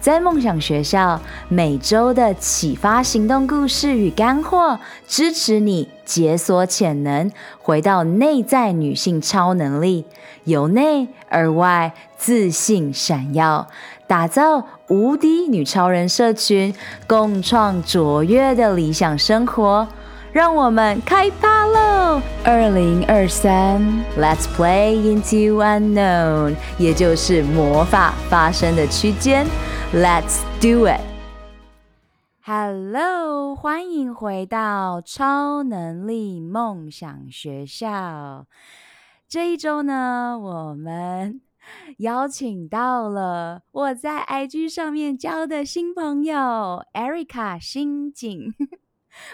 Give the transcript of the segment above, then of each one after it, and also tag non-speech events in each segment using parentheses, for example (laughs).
在梦想学校，每周的启发行动故事与干货，支持你解锁潜能，回到内在女性超能力，由内而外自信闪耀，打造无敌女超人社群，共创卓越的理想生活。让我们开趴喽！二零二三，Let's play into unknown，也就是魔法发生的区间。Let's do it! Hello，欢迎回到超能力梦想学校。这一周呢，我们邀请到了我在 IG 上面交的新朋友 Erica 新景。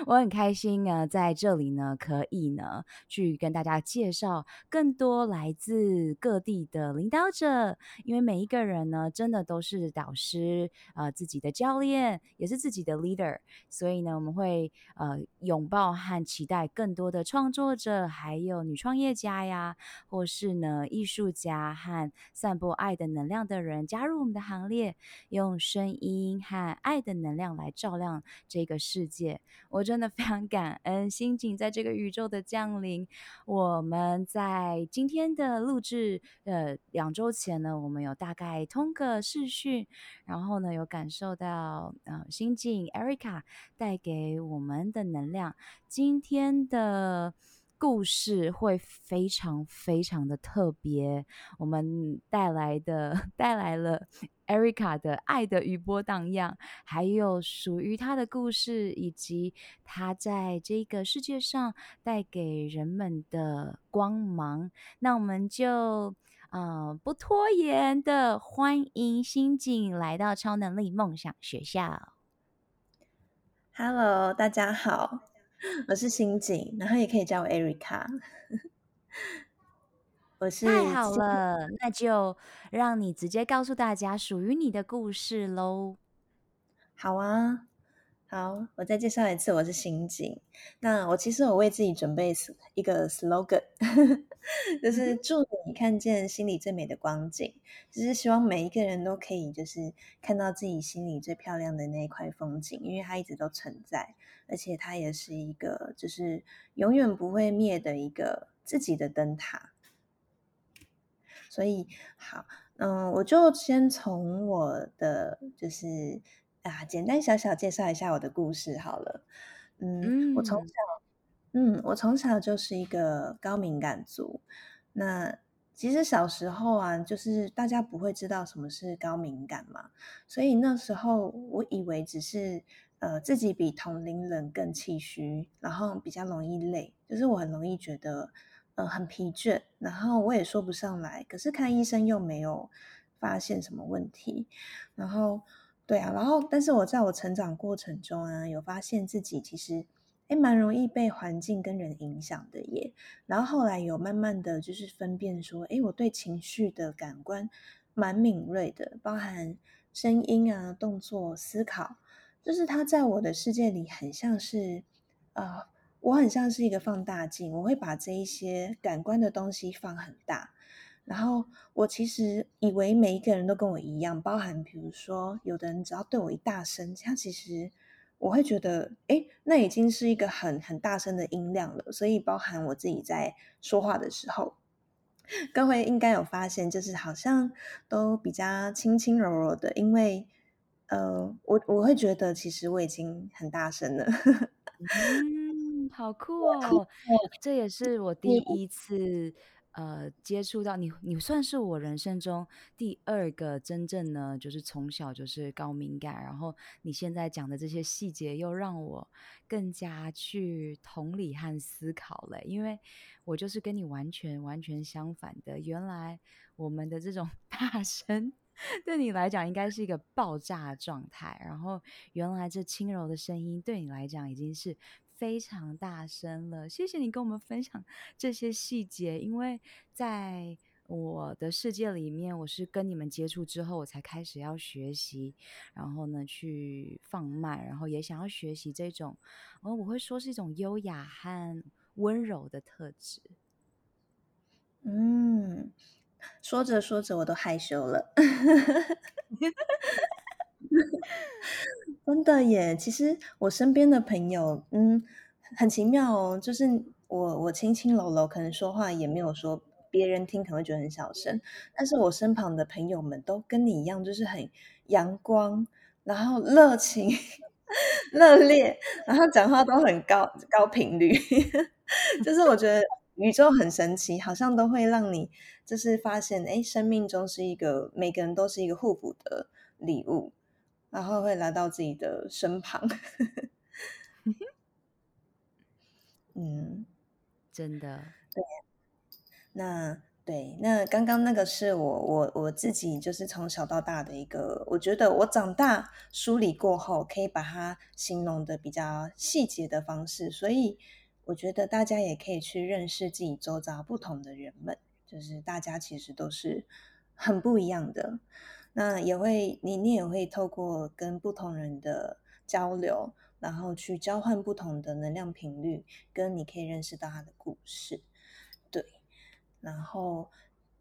我很开心呢，在这里呢，可以呢，去跟大家介绍更多来自各地的领导者，因为每一个人呢，真的都是导师，呃，自己的教练，也是自己的 leader，所以呢，我们会呃拥抱和期待更多的创作者，还有女创业家呀，或是呢艺术家和散播爱的能量的人加入我们的行列，用声音和爱的能量来照亮这个世界。我真的非常感恩欣景在这个宇宙的降临。我们在今天的录制，呃，两周前呢，我们有大概通个视讯，然后呢，有感受到呃，欣景 Erica 带给我们的能量。今天的故事会非常非常的特别，我们带来的 (laughs) 带来了。Erica 的爱的余波荡漾，还有属于她的故事，以及她在这个世界上带给人们的光芒。那我们就呃不拖延的欢迎新景来到超能力梦想学校。Hello，大家好，我是欣景，然后也可以叫我 Erica。我是太好了，那就让你直接告诉大家属于你的故事喽。好啊，好，我再介绍一次，我是刑警。那我其实我为自己准备一个 slogan，(laughs) 就是祝你看见心里最美的光景，就是希望每一个人都可以就是看到自己心里最漂亮的那一块风景，因为它一直都存在，而且它也是一个就是永远不会灭的一个自己的灯塔。所以好，嗯，我就先从我的就是啊，简单小小介绍一下我的故事好了。嗯，嗯我从小，嗯，我从小就是一个高敏感族。那其实小时候啊，就是大家不会知道什么是高敏感嘛，所以那时候我以为只是呃自己比同龄人更气虚，然后比较容易累，就是我很容易觉得。呃，很疲倦，然后我也说不上来，可是看医生又没有发现什么问题，然后对啊，然后但是我在我成长过程中啊，有发现自己其实诶蛮容易被环境跟人影响的耶，然后后来有慢慢的就是分辨说，诶我对情绪的感官蛮敏锐的，包含声音啊、动作、思考，就是它在我的世界里很像是啊。呃我很像是一个放大镜，我会把这一些感官的东西放很大，然后我其实以为每一个人都跟我一样，包含比如说有的人只要对我一大声，他其实我会觉得，诶，那已经是一个很很大声的音量了。所以包含我自己在说话的时候，各位应该有发现，就是好像都比较轻轻柔柔的，因为呃，我我会觉得其实我已经很大声了。好酷哦！(laughs) 这也是我第一次呃接触到你，你算是我人生中第二个真正呢，就是从小就是高敏感，然后你现在讲的这些细节又让我更加去同理和思考了，因为我就是跟你完全完全相反的。原来我们的这种 (laughs) 大声对你来讲应该是一个爆炸状态，然后原来这轻柔的声音对你来讲已经是。非常大声了，谢谢你跟我们分享 (laughs) 这些细节。因为在我我的世界里面，我是跟你们接触之后，我才开始要学习，然后呢去放慢，然后也想要学习这种，哦，我会说是一种优雅和温柔的特质。嗯，说着说着我都害羞了。(laughs) 真的耶，其实我身边的朋友，嗯，很奇妙哦，就是我我轻轻柔柔，可能说话也没有说。别人听可能会觉得很小声，但是我身旁的朋友们都跟你一样，就是很阳光，然后热情、(laughs) 热烈，然后讲话都很高高频率。(laughs) 就是我觉得宇宙很神奇，好像都会让你就是发现，哎，生命中是一个每个人都是一个互补的礼物，然后会来到自己的身旁。(laughs) 嗯，(laughs) 真的，对。那对，那刚刚那个是我我我自己就是从小到大的一个，我觉得我长大梳理过后，可以把它形容的比较细节的方式，所以我觉得大家也可以去认识自己周遭不同的人们，就是大家其实都是很不一样的。那也会你你也会透过跟不同人的交流，然后去交换不同的能量频率，跟你可以认识到他的故事。对然后，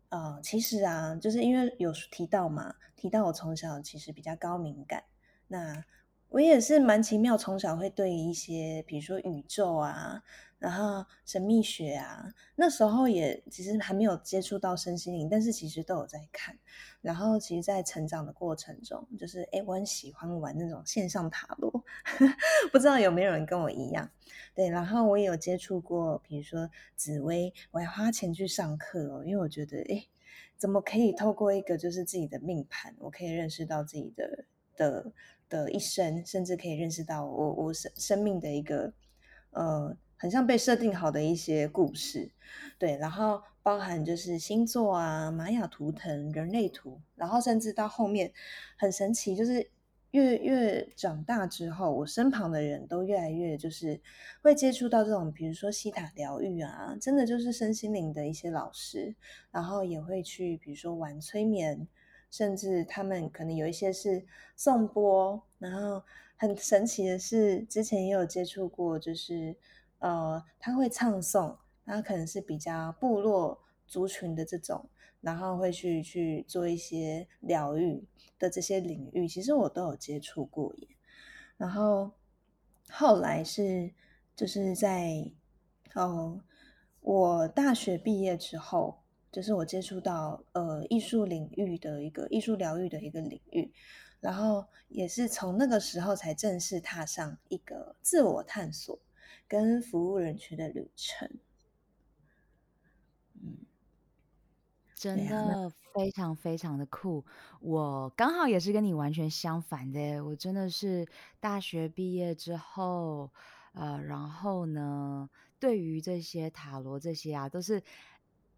呃，其实啊，就是因为有提到嘛，提到我从小其实比较高敏感，那我也是蛮奇妙，从小会对一些，比如说宇宙啊。然后神秘学啊，那时候也其实还没有接触到身心灵，但是其实都有在看。然后其实，在成长的过程中，就是哎，我很喜欢玩那种线上塔罗，(laughs) 不知道有没有人跟我一样？对，然后我也有接触过，比如说紫微，我还花钱去上课哦，因为我觉得哎，怎么可以透过一个就是自己的命盘，我可以认识到自己的的的一生，甚至可以认识到我我生生命的一个呃。很像被设定好的一些故事，对，然后包含就是星座啊、玛雅图腾、人类图，然后甚至到后面很神奇，就是越越长大之后，我身旁的人都越来越就是会接触到这种，比如说西塔疗愈啊，真的就是身心灵的一些老师，然后也会去比如说玩催眠，甚至他们可能有一些是颂钵，然后很神奇的是，之前也有接触过，就是。呃，他会唱诵，他可能是比较部落族群的这种，然后会去去做一些疗愈的这些领域，其实我都有接触过耶。然后后来是就是在哦，我大学毕业之后，就是我接触到呃艺术领域的一个艺术疗愈的一个领域，然后也是从那个时候才正式踏上一个自我探索。跟服务人群的旅程，嗯，真的非常非常的酷。我刚好也是跟你完全相反的，我真的是大学毕业之后，呃，然后呢，对于这些塔罗这些啊，都是。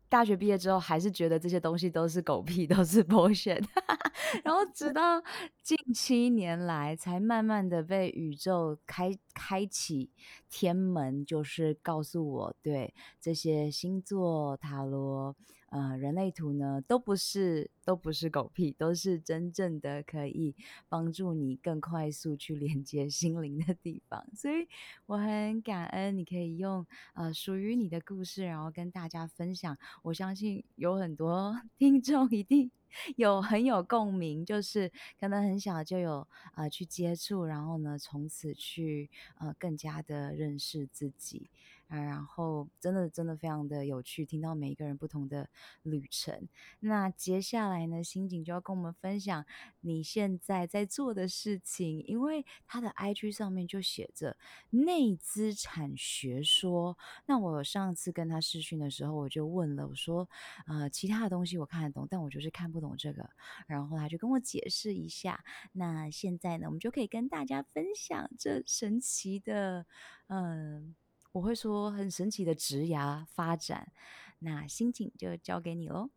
大学毕业之后，还是觉得这些东西都是狗屁，都是 bullshit。(laughs) 然后直到近七年来，才慢慢的被宇宙开开启天门，就是告诉我，对这些星座塔罗。呃，人类图呢，都不是都不是狗屁，都是真正的可以帮助你更快速去连接心灵的地方。所以我很感恩你可以用呃属于你的故事，然后跟大家分享。我相信有很多 (laughs) 听众一定有很有共鸣，就是可能很小就有呃去接触，然后呢从此去呃更加的认识自己。啊，然后真的真的非常的有趣，听到每一个人不同的旅程。那接下来呢，欣景就要跟我们分享你现在在做的事情，因为他的 IG 上面就写着内资产学说。那我上次跟他视讯的时候，我就问了，我说，呃，其他的东西我看得懂，但我就是看不懂这个。然后他就跟我解释一下。那现在呢，我们就可以跟大家分享这神奇的，嗯。我会说很神奇的职涯发展，那心情就交给你喽。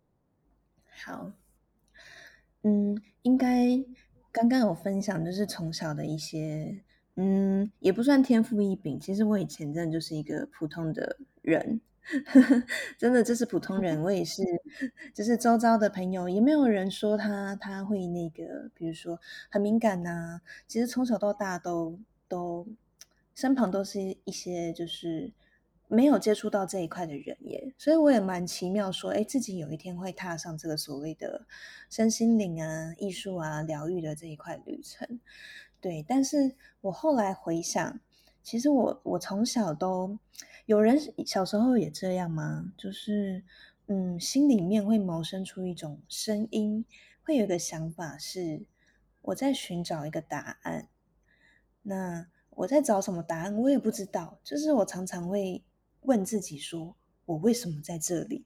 好，嗯，应该刚刚有分享，就是从小的一些，嗯，也不算天赋异禀。其实我以前真的就是一个普通的人，(laughs) 真的，这是普通人，(laughs) 我也是，就是周遭的朋友，也没有人说他他会那个，比如说很敏感呐、啊。其实从小到大都都身旁都是一些就是没有接触到这一块的人耶，所以我也蛮奇妙说，哎，自己有一天会踏上这个所谓的身心灵啊、艺术啊、疗愈的这一块旅程。对，但是我后来回想，其实我我从小都。有人小时候也这样吗？就是，嗯，心里面会萌生出一种声音，会有一个想法是，我在寻找一个答案。那我在找什么答案？我也不知道。就是我常常会问自己说，我为什么在这里？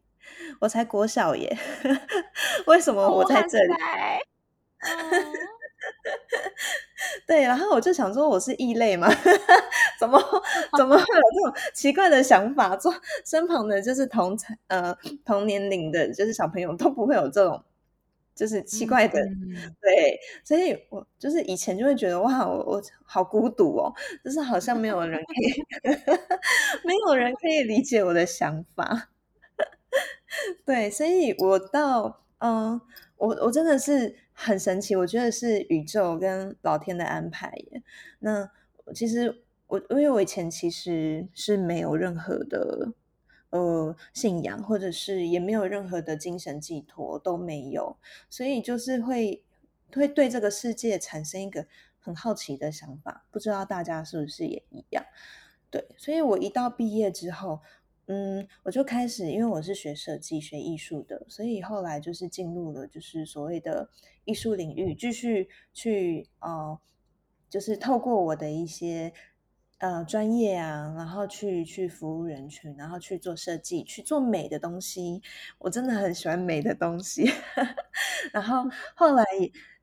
我才国小耶，(laughs) 为什么我在这里？(laughs) 对，然后我就想说，我是异类吗？(laughs) 怎么怎么会有这种奇怪的想法？做身旁的，就是同呃同年龄的，就是小朋友都不会有这种，就是奇怪的。嗯、对，所以我就是以前就会觉得哇，我我好孤独哦，就是好像没有人可以，(laughs) 没有人可以理解我的想法。对，所以我到嗯，我我真的是。很神奇，我觉得是宇宙跟老天的安排耶。那其实我因为我以前其实是没有任何的呃信仰，或者是也没有任何的精神寄托都没有，所以就是会会对这个世界产生一个很好奇的想法。不知道大家是不是也一样？对，所以我一到毕业之后。嗯，我就开始，因为我是学设计、学艺术的，所以后来就是进入了就是所谓的艺术领域，继续去呃，就是透过我的一些呃专业啊，然后去去服务人群，然后去做设计，去做美的东西。我真的很喜欢美的东西。(laughs) 然后 (laughs) 后来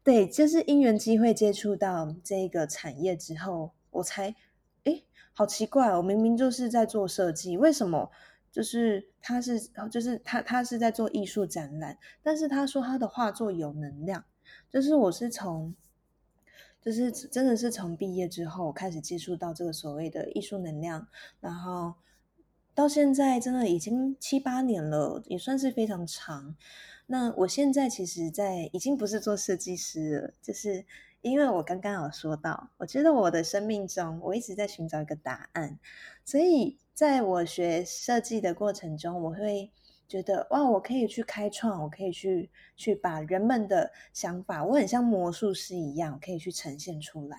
对，就是因缘机会接触到这个产业之后，我才。好奇怪哦，我明明就是在做设计，为什么就是他是就是他他是在做艺术展览，但是他说他的画作有能量，就是我是从就是真的是从毕业之后开始接触到这个所谓的艺术能量，然后到现在真的已经七八年了，也算是非常长。那我现在其实在已经不是做设计师了，就是。因为我刚刚有说到，我觉得我的生命中，我一直在寻找一个答案，所以在我学设计的过程中，我会觉得哇，我可以去开创，我可以去去把人们的想法，我很像魔术师一样，可以去呈现出来。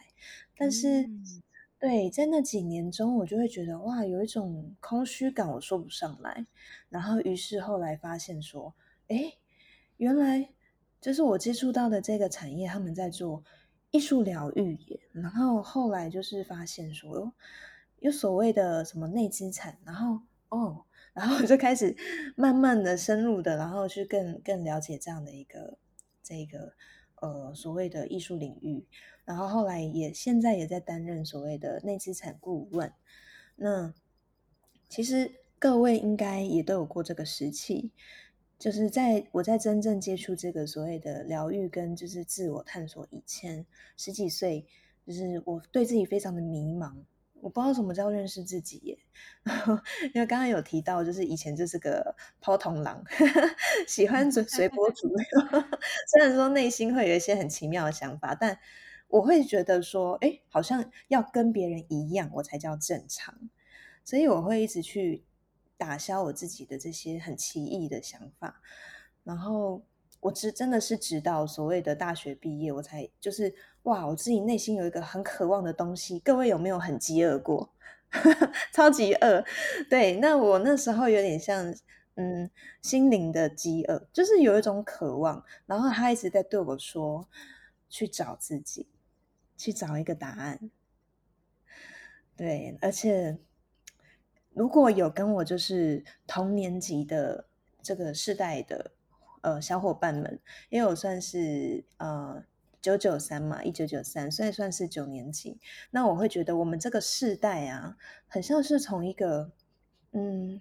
但是，嗯、对，在那几年中，我就会觉得哇，有一种空虚感，我说不上来。然后，于是后来发现说，哎，原来就是我接触到的这个产业，他们在做。艺术疗愈耶，然后后来就是发现说，有所谓的什么内资产，然后哦，然后我就开始慢慢的深入的，然后去更更了解这样的一个这个呃所谓的艺术领域，然后后来也现在也在担任所谓的内资产顾问。那其实各位应该也都有过这个时期。就是在我在真正接触这个所谓的疗愈跟就是自我探索以前，十几岁，就是我对自己非常的迷茫，我不知道什么叫认识自己耶。(laughs) 因为刚刚有提到，就是以前就是个抛童郎，(laughs) 喜欢随随波逐流。(laughs) 虽然说内心会有一些很奇妙的想法，但我会觉得说，哎，好像要跟别人一样，我才叫正常。所以我会一直去。打消我自己的这些很奇异的想法，然后我真的是直到所谓的大学毕业，我才就是哇，我自己内心有一个很渴望的东西。各位有没有很饥饿过？(laughs) 超级饿。对，那我那时候有点像嗯，心灵的饥饿，就是有一种渴望，然后他一直在对我说，去找自己，去找一个答案。对，而且。如果有跟我就是同年级的这个世代的呃小伙伴们，因为我算是呃九九三嘛，一九九三，所以算是九年级。那我会觉得我们这个世代啊，很像是从一个嗯，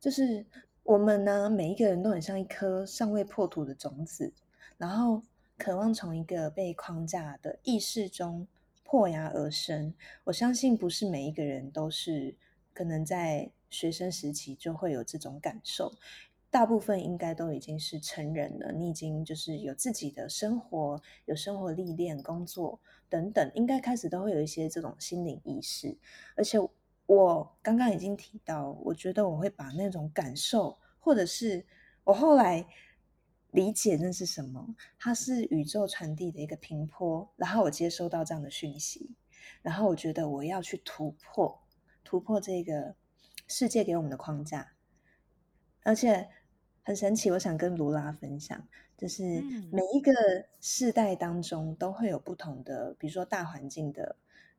就是我们呢每一个人都很像一颗尚未破土的种子，然后渴望从一个被框架的意识中破芽而生。我相信不是每一个人都是。可能在学生时期就会有这种感受。大部分应该都已经是成人了，你已经就是有自己的生活，有生活历练、工作等等，应该开始都会有一些这种心灵意识。而且我刚刚已经提到，我觉得我会把那种感受，或者是我后来理解那是什么，它是宇宙传递的一个平坡，然后我接收到这样的讯息，然后我觉得我要去突破，突破这个世界给我们的框架，而且。很神奇，我想跟卢拉分享，就是每一个世代当中都会有不同的，比如说大环境的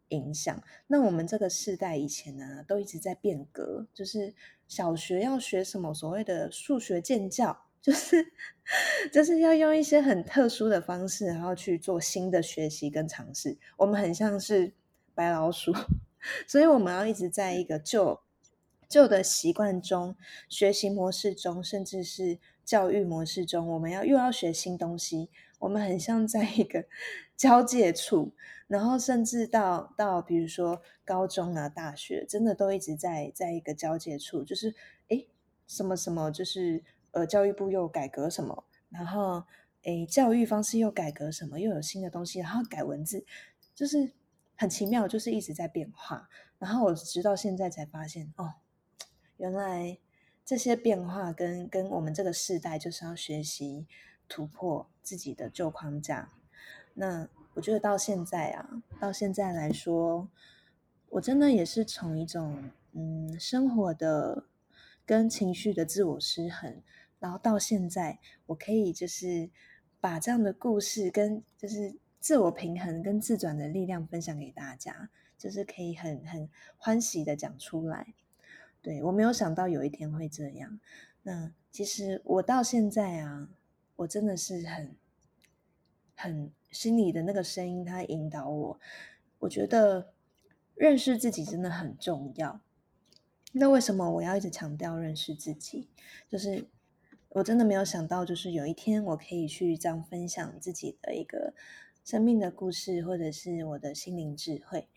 影响。那我们这个世代以前呢，都一直在变革，就是小学要学什么所谓的数学建教，(laughs) 就是就是要用一些很特殊的方式，然后去做新的学习跟尝试。我们很像是白老鼠，(laughs) 所以我们要一直在一个旧。旧的习惯中、学习模式中，甚至是教育模式中，我们要又要学新东西。我们很像在一个 (laughs) 交界处，然后甚至到到比如说高中啊、大学，真的都一直在在一个交界处，就是诶什么什么，就是呃教育部又改革什么，然后诶教育方式又改革什么，又有新的东西，然后改文字，就是很奇妙，就是一直在变化。然后我直到现在才发现，哦。原来这些变化跟跟我们这个世代就是要学习突破自己的旧框架。那我觉得到现在啊，到现在来说，我真的也是从一种嗯生活的跟情绪的自我失衡，然后到现在我可以就是把这样的故事跟就是自我平衡跟自转的力量分享给大家，就是可以很很欢喜的讲出来。对，我没有想到有一天会这样。那其实我到现在啊，我真的是很很心里的那个声音，它引导我。我觉得认识自己真的很重要。那为什么我要一直强调认识自己？就是我真的没有想到，就是有一天我可以去这样分享自己的一个生命的故事，或者是我的心灵智慧，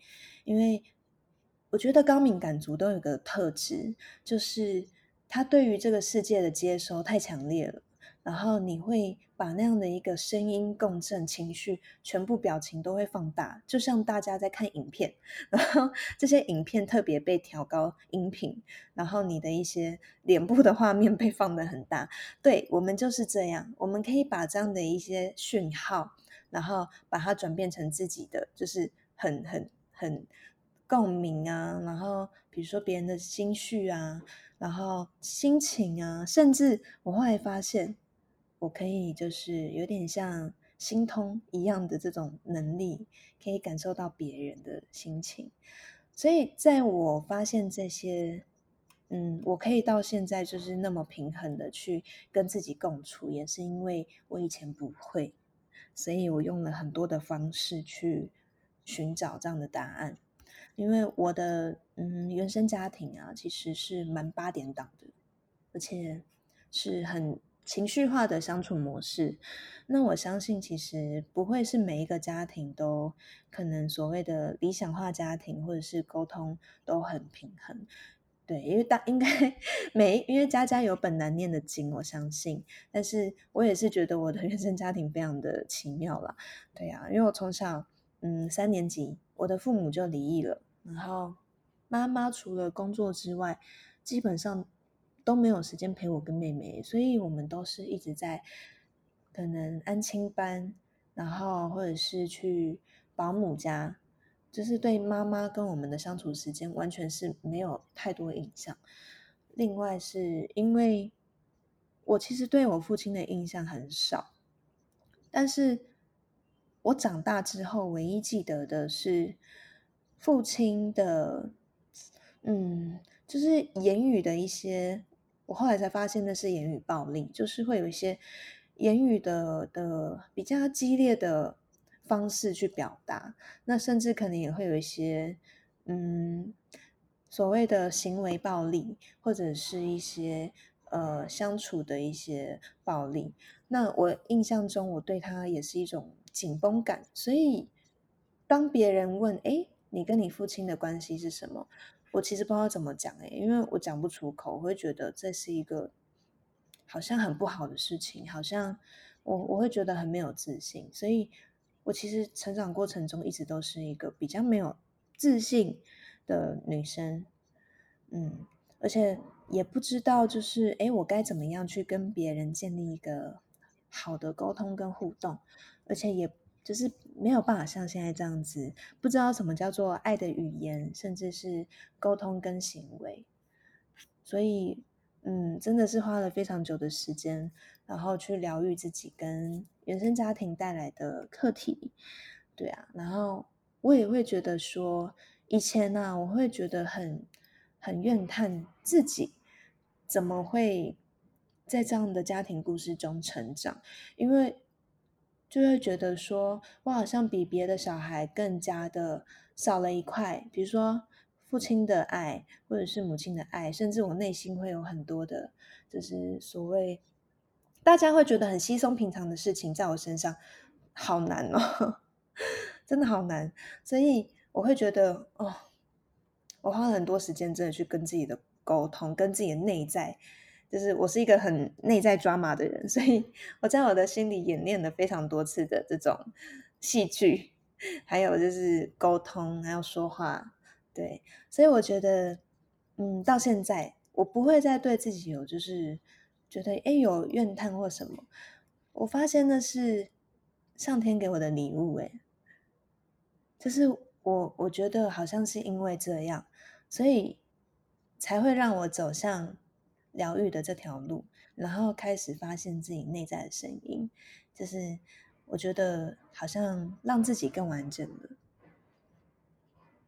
因为。我觉得高敏感族都有个特质，就是他对于这个世界的接收太强烈了，然后你会把那样的一个声音共振、情绪，全部表情都会放大，就像大家在看影片，然后 (laughs) 这些影片特别被调高音频，然后你的一些脸部的画面被放得很大。对，我们就是这样，我们可以把这样的一些讯号，然后把它转变成自己的，就是很很很。共鸣啊，然后比如说别人的心绪啊，然后心情啊，甚至我后来发现，我可以就是有点像心通一样的这种能力，可以感受到别人的心情。所以在我发现这些，嗯，我可以到现在就是那么平衡的去跟自己共处，也是因为我以前不会，所以我用了很多的方式去寻找这样的答案。因为我的嗯原生家庭啊，其实是蛮八点档的，而且是很情绪化的相处模式。那我相信，其实不会是每一个家庭都可能所谓的理想化家庭，或者是沟通都很平衡。对，因为大应该每因为家家有本难念的经，我相信。但是我也是觉得我的原生家庭非常的奇妙啦。对呀、啊，因为我从小嗯三年级。我的父母就离异了，然后妈妈除了工作之外，基本上都没有时间陪我跟妹妹，所以我们都是一直在可能安亲班，然后或者是去保姆家，就是对妈妈跟我们的相处时间完全是没有太多印象。另外是因为我其实对我父亲的印象很少，但是。我长大之后，唯一记得的是父亲的，嗯，就是言语的一些。我后来才发现那是言语暴力，就是会有一些言语的的比较激烈的方式去表达。那甚至可能也会有一些，嗯，所谓的行为暴力，或者是一些呃相处的一些暴力。那我印象中，我对他也是一种。紧绷感，所以当别人问：“哎，你跟你父亲的关系是什么？”我其实不知道怎么讲诶，因为我讲不出口，我会觉得这是一个好像很不好的事情，好像我我会觉得很没有自信，所以我其实成长过程中一直都是一个比较没有自信的女生，嗯，而且也不知道就是诶，我该怎么样去跟别人建立一个好的沟通跟互动，而且也。就是没有办法像现在这样子，不知道什么叫做爱的语言，甚至是沟通跟行为。所以，嗯，真的是花了非常久的时间，然后去疗愈自己跟原生家庭带来的课题。对啊，然后我也会觉得说，以前呢、啊，我会觉得很很怨叹自己怎么会在这样的家庭故事中成长，因为。就会觉得说，我好像比别的小孩更加的少了一块，比如说父亲的爱，或者是母亲的爱，甚至我内心会有很多的，就是所谓大家会觉得很稀松平常的事情，在我身上好难哦，(laughs) 真的好难，所以我会觉得哦，我花了很多时间，真的去跟自己的沟通，跟自己的内在。就是我是一个很内在抓马的人，(laughs) 所以我在我的心里演练了非常多次的这种戏剧，还有就是沟通，还有说话，对，所以我觉得，嗯，到现在我不会再对自己有就是觉得诶有怨叹或什么，我发现那是上天给我的礼物，诶，就是我我觉得好像是因为这样，所以才会让我走向。疗愈的这条路，然后开始发现自己内在的声音，就是我觉得好像让自己更完整了。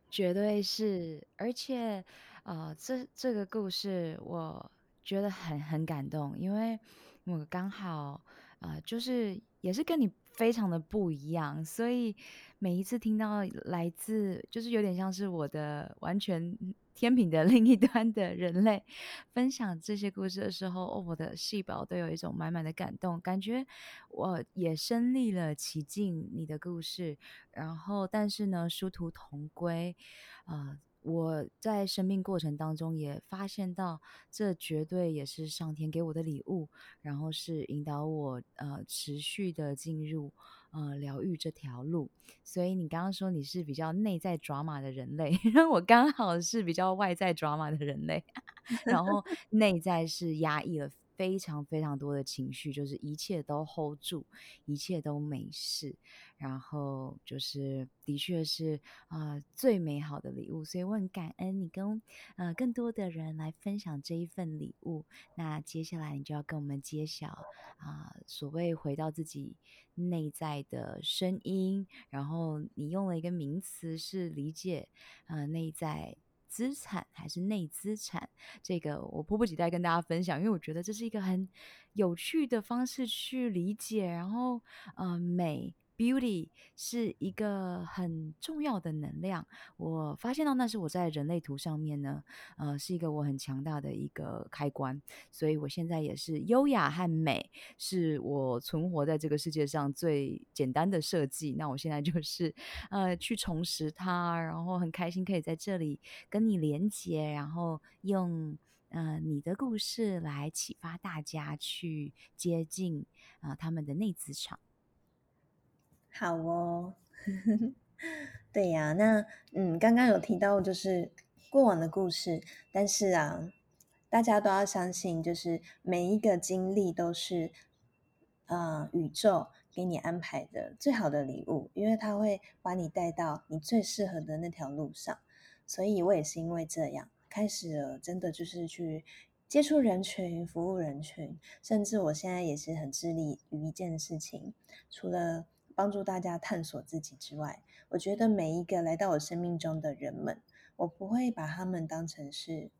绝对是，而且啊、呃，这这个故事我觉得很很感动，因为我刚好啊、就是也是跟你非常的不一样，所以每一次听到来自，就是有点像是我的完全。天平的 (laughs) 另一端的人类分享这些故事的时候，哦，我的细胞都有一种满满的感动，感觉我也身历了其境你的故事。然后，但是呢，殊途同归。呃，我在生命过程当中也发现到，这绝对也是上天给我的礼物，然后是引导我呃持续的进入。呃，疗愈这条路，所以你刚刚说你是比较内在抓马的人类，我刚好是比较外在抓马的人类，(laughs) 然后内在是压抑了非常非常多的情绪，就是一切都 hold 住，一切都没事。然后就是，的确是啊、最美好的礼物，所以我很感恩你跟呃更多的人来分享这一份礼物。那接下来你就要跟我们揭晓啊、所谓回到自己内在的声音。然后你用了一个名词是理解呃内在资产还是内资产？这个我迫不及待跟大家分享，因为我觉得这是一个很有趣的方式去理解。然后呃美。Beauty 是一个很重要的能量，我发现到那是我在人类图上面呢，呃，是一个我很强大的一个开关，所以我现在也是优雅和美是我存活在这个世界上最简单的设计。那我现在就是呃去重拾它，然后很开心可以在这里跟你连接，然后用呃你的故事来启发大家去接近啊、呃、他们的内资场。好哦，(laughs) 对呀，那嗯，刚刚有提到就是过往的故事，但是啊，大家都要相信，就是每一个经历都是呃宇宙给你安排的最好的礼物，因为它会把你带到你最适合的那条路上。所以我也是因为这样开始了，真的就是去接触人群、服务人群，甚至我现在也是很致力于一件事情，除了。帮助大家探索自己之外，我觉得每一个来到我生命中的人们，我不会把他们当成是，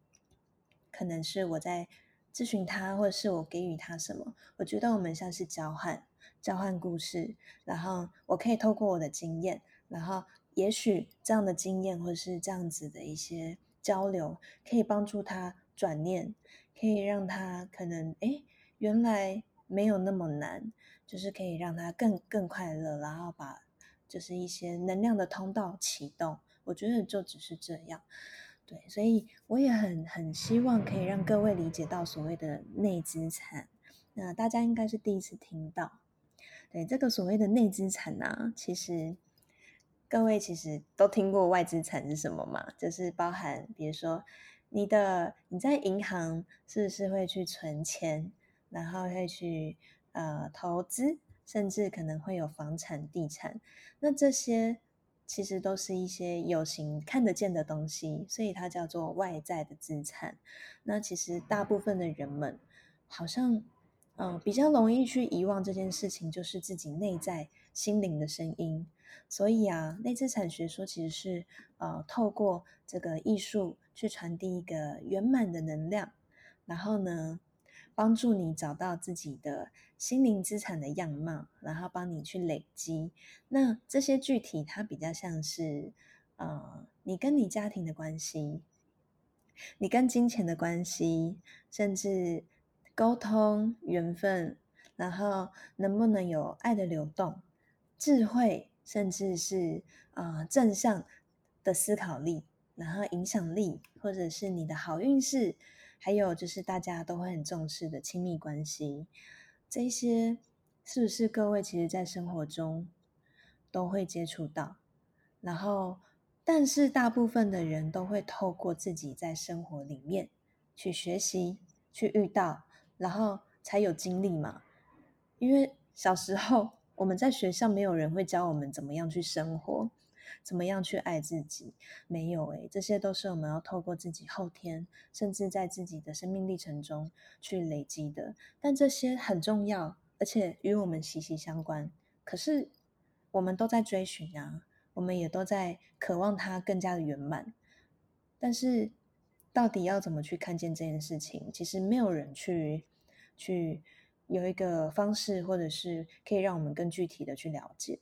可能是我在咨询他，或者是我给予他什么。我觉得我们像是交换，交换故事，然后我可以透过我的经验，然后也许这样的经验或是这样子的一些交流，可以帮助他转念，可以让他可能，诶，原来没有那么难。就是可以让他更更快乐，然后把就是一些能量的通道启动。我觉得就只是这样，对，所以我也很很希望可以让各位理解到所谓的内资产。那大家应该是第一次听到，对，这个所谓的内资产呢、啊，其实各位其实都听过外资产是什么嘛？就是包含比如说你的你在银行是不是会去存钱，然后会去呃投资，甚至可能会有房产、地产，那这些。其实都是一些有形看得见的东西，所以它叫做外在的资产。那其实大部分的人们好像，嗯、比较容易去遗忘这件事情，就是自己内在心灵的声音。所以啊，内资产学说其实是呃，透过这个艺术去传递一个圆满的能量，然后呢，帮助你找到自己的心灵资产的样貌，然后帮你去累积。那这些具体，它比较像是，呃，你跟你家庭的关系，你跟金钱的关系，甚至沟通、缘分，然后能不能有爱的流动、智慧，甚至是、呃、正向的思考力，然后影响力，或者是你的好运势。还有就是大家都会很重视的亲密关系，这些是不是各位其实在生活中都会接触到？然后，但是大部分的人都会透过自己在生活里面去学习、去遇到，然后才有经历嘛。因为小时候我们在学校没有人会教我们怎么样去生活。怎么样去爱自己？没有诶，这些都是我们要透过自己后天，甚至在自己的生命历程中去累积的。但这些很重要，而且与我们息息相关。可是我们都在追寻啊，我们也都在渴望它更加的圆满。但是到底要怎么去看见这件事情？其实没有人去去有一个方式，或者是可以让我们更具体的去了解。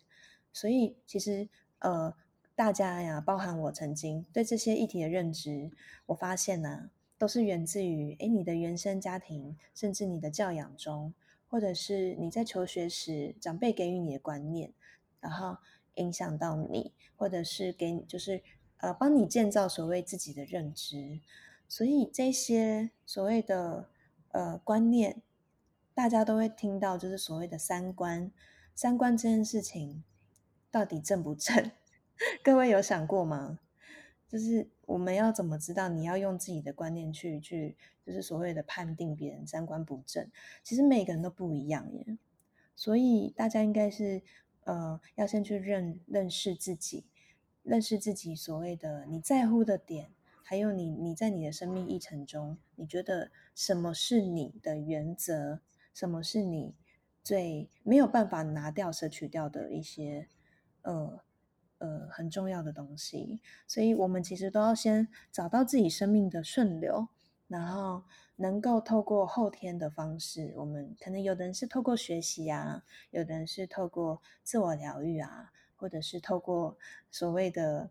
所以其实。呃，大家呀，包含我曾经对这些议题的认知，我发现呢、都是源自于诶你的原生家庭，甚至你的教养中，或者是你在求学时长辈给予你的观念，然后影响到你，或者是给你就是呃帮你建造所谓自己的认知。所以这些所谓的呃观念，大家都会听到，就是所谓的三观，三观这件事情。到底正不正？(laughs) 各位有想过吗？就是我们要怎么知道？你要用自己的观念去去，就是所谓的判定别人三观不正。其实每个人都不一样耶，所以大家应该是呃，要先去认认识自己，认识自己所谓的你在乎的点，还有你你在你的生命历程中，你觉得什么是你的原则？什么是你最没有办法拿掉、舍取掉的一些？呃呃，很重要的东西，所以我们其实都要先找到自己生命的顺流，然后能够透过后天的方式，我们可能有的人是透过学习啊，有的人是透过自我疗愈啊，或者是透过所谓的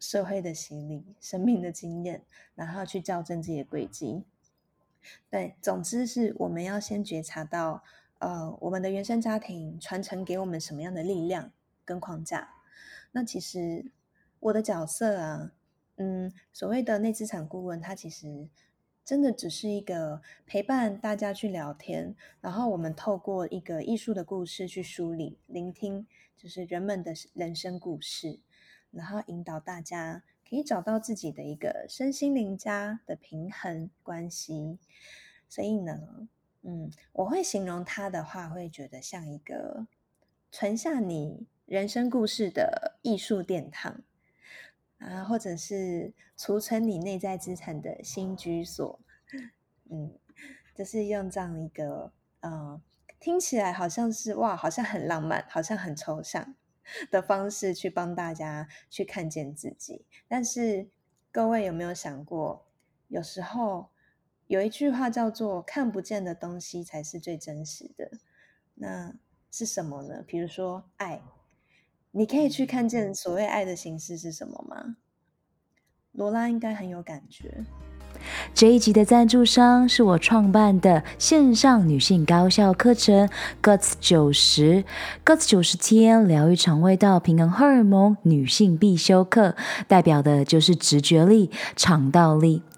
社会的洗礼、生命的经验，然后去校正自己的轨迹。对，总之是我们要先觉察到，呃，我们的原生家庭传承给我们什么样的力量。跟框架，那其实我的角色啊，嗯，所谓的内资产顾问，他其实真的只是一个陪伴大家去聊天，然后我们透过一个艺术的故事去梳理、聆听，就是人们的人生故事，然后引导大家可以找到自己的一个身心灵家的平衡关系。所以呢，嗯，我会形容他的话，会觉得像一个存下你。人生故事的艺术殿堂啊，或者是储存你内在资产的新居所，(laughs) 嗯，就是用这样一个呃，听起来好像是哇，好像很浪漫，好像很抽象的方式去帮大家去看见自己。但是各位有没有想过，有时候有一句话叫做“看不见的东西才是最真实的”，那是什么呢？比如说爱。你可以去看见所谓爱的形式是什么吗？罗拉应该很有感觉。这一集的赞助商是我创办的线上女性高效课程 Guts 九十 Guts 九十天疗愈肠胃道平衡荷尔蒙女性必修课，代表的就是直觉力、肠道力。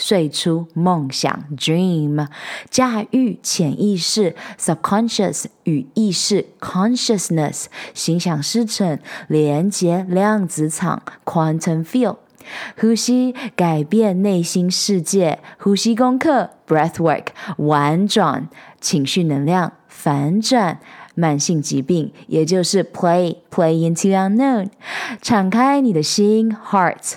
睡出梦想 （dream）、驾驭潜意识 （subconscious） 与意识 （consciousness）。心想事成，连接量子场 （quantum field），呼吸改变内心世界，呼吸功课 （breathwork），婉转情绪能量，反转慢性疾病，也就是 play play into unknown，敞开你的心 （heart）。